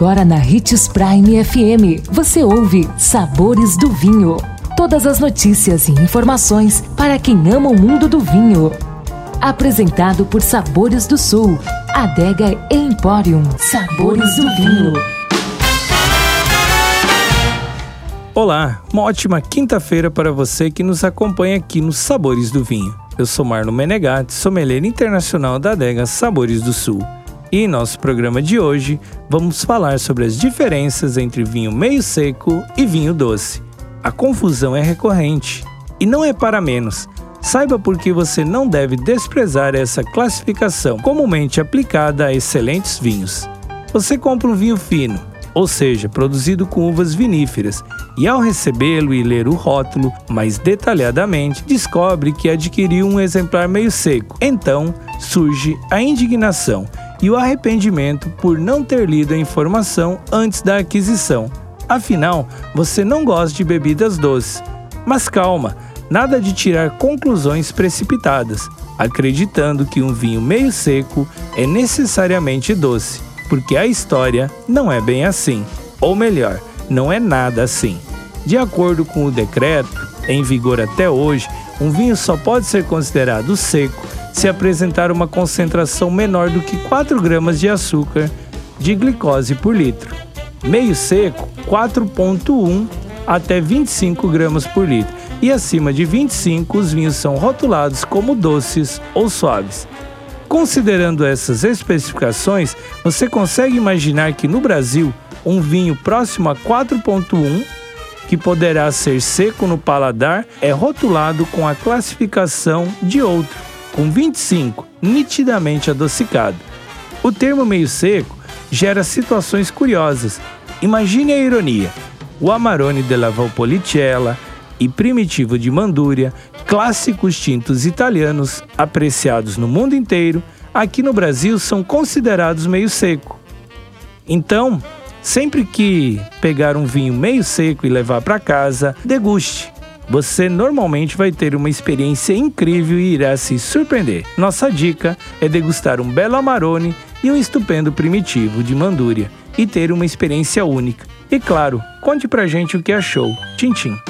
Agora na Ritz Prime FM, você ouve Sabores do Vinho. Todas as notícias e informações para quem ama o mundo do vinho. Apresentado por Sabores do Sul, Adega Emporium. Sabores do Vinho. Olá, uma ótima quinta-feira para você que nos acompanha aqui nos Sabores do Vinho. Eu sou Marlon Menegatti, sommelier internacional da adega Sabores do Sul. E em nosso programa de hoje, vamos falar sobre as diferenças entre vinho meio seco e vinho doce. A confusão é recorrente e não é para menos. Saiba por que você não deve desprezar essa classificação comumente aplicada a excelentes vinhos. Você compra um vinho fino, ou seja, produzido com uvas viníferas, e ao recebê-lo e ler o rótulo mais detalhadamente, descobre que adquiriu um exemplar meio seco. Então surge a indignação e o arrependimento por não ter lido a informação antes da aquisição. Afinal, você não gosta de bebidas doces. Mas calma, nada de tirar conclusões precipitadas, acreditando que um vinho meio seco é necessariamente doce, porque a história não é bem assim. Ou melhor, não é nada assim. De acordo com o decreto, em vigor até hoje, um vinho só pode ser considerado seco se apresentar uma concentração menor do que 4 gramas de açúcar de glicose por litro. Meio seco, 4,1 até 25 gramas por litro. E acima de 25, os vinhos são rotulados como doces ou suaves. Considerando essas especificações, você consegue imaginar que no Brasil, um vinho próximo a 4,1 que poderá ser seco no paladar, é rotulado com a classificação de outro, com 25, nitidamente adocicado. O termo meio seco gera situações curiosas. Imagine a ironia. O Amarone della Valpolicella e Primitivo de Mandúria, clássicos tintos italianos apreciados no mundo inteiro, aqui no Brasil são considerados meio seco. Então, sempre que pegar um vinho meio seco e levar para casa, deguste você normalmente vai ter uma experiência incrível e irá se surpreender. Nossa dica é degustar um belo Amarone e um estupendo primitivo de Mandúria e ter uma experiência única. E claro, conte pra gente o que achou. Tchim, tchim.